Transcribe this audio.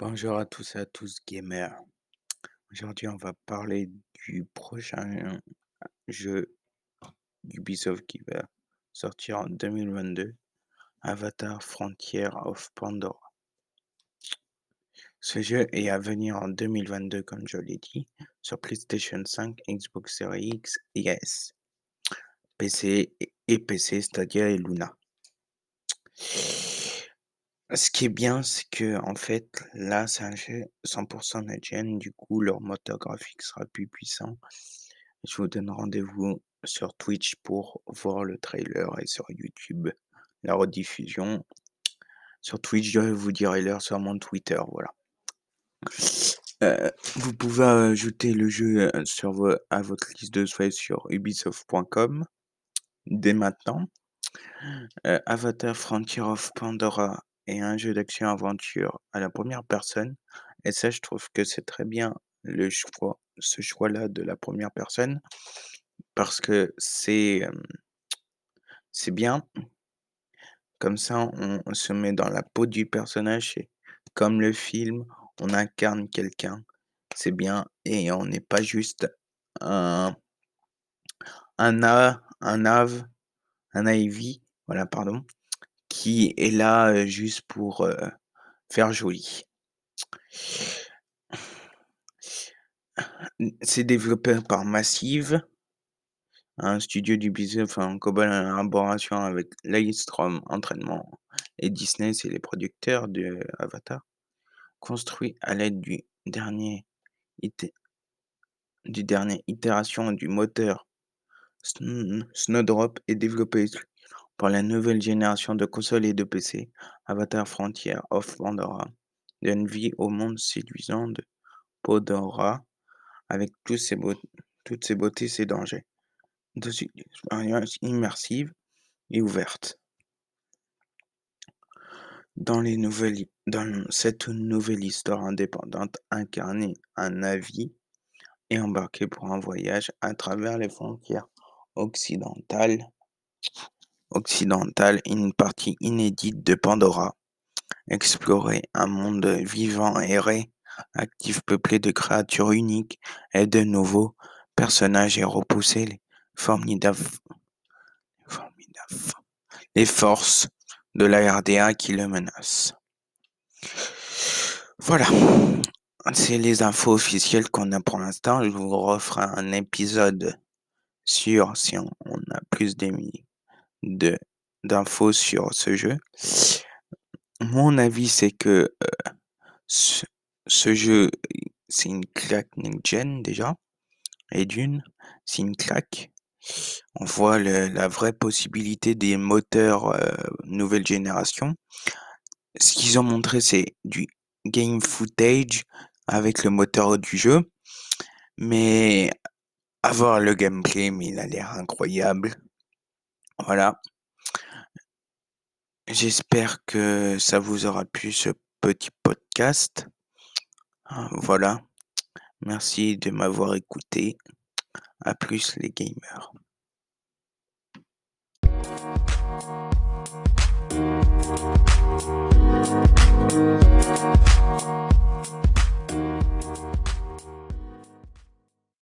Bonjour à tous et à tous gamers. Aujourd'hui, on va parler du prochain jeu d'Ubisoft qui va sortir en 2022, Avatar Frontier of Pandora. Ce jeu est à venir en 2022, comme je l'ai dit, sur PlayStation 5, Xbox Series X et PC et PC, Stadia et Luna. Ce qui est bien, c'est que en fait, là, c'est un jeu 100% next-gen, du coup, leur moteur graphique sera plus puissant. Je vous donne rendez-vous sur Twitch pour voir le trailer et sur YouTube la rediffusion. Sur Twitch, je vous dirai l'heure sur mon Twitter, voilà. Euh, vous pouvez ajouter le jeu euh, sur à votre liste de souhaits sur ubisoft.com dès maintenant. Euh, Avatar Frontier of Pandora et un jeu d'action-aventure à la première personne. Et ça, je trouve que c'est très bien le choix, ce choix-là de la première personne, parce que c'est c'est bien. Comme ça, on, se met dans la peau du personnage. Et comme le film, on incarne quelqu'un. C'est bien. Et on n'est pas juste un, un, A, un Ave, un Ivy, voilà, pardon, qui est là juste pour faire joli. C'est développé par Massive, un studio du business en collaboration avec Lightstrom Entraînement et Disney, c'est les producteurs de Avatar. Construit à l'aide du dernier du dernier itération du moteur Snowdrop et développé pour la nouvelle génération de consoles et de PC, Avatar Frontier of Pandora donne vie au monde séduisant de Pandora avec toutes ses, beautés et ses dangers. Deux expériences immersives et ouvertes. Dans, les nouvelles, dans cette nouvelle histoire indépendante, incarner un avis et embarquer pour un voyage à travers les frontières occidentales occidentale une partie inédite de Pandora. Explorer un monde vivant et actif peuplé de créatures uniques et de nouveaux personnages et repousser les formidables, les forces de la RDA qui le menacent. Voilà, c'est les infos officielles qu'on a pour l'instant. Je vous referai un épisode sur si on, a plus d'émis d'infos sur ce jeu. Mon avis, c'est que euh, ce, jeu, c'est une claque next-gen déjà. Et d'une, c'est une claque. On voit la vraie possibilité des moteurs euh, nouvelle génération. Ce qu'ils ont montré, c'est du game footage avec le moteur du jeu. Mais avoir le gameplay, mais il a l'air incroyable. Voilà. J'espère que ça vous aura plu ce petit podcast. Ah, voilà. Merci de m'avoir écouté. À plus les gamers.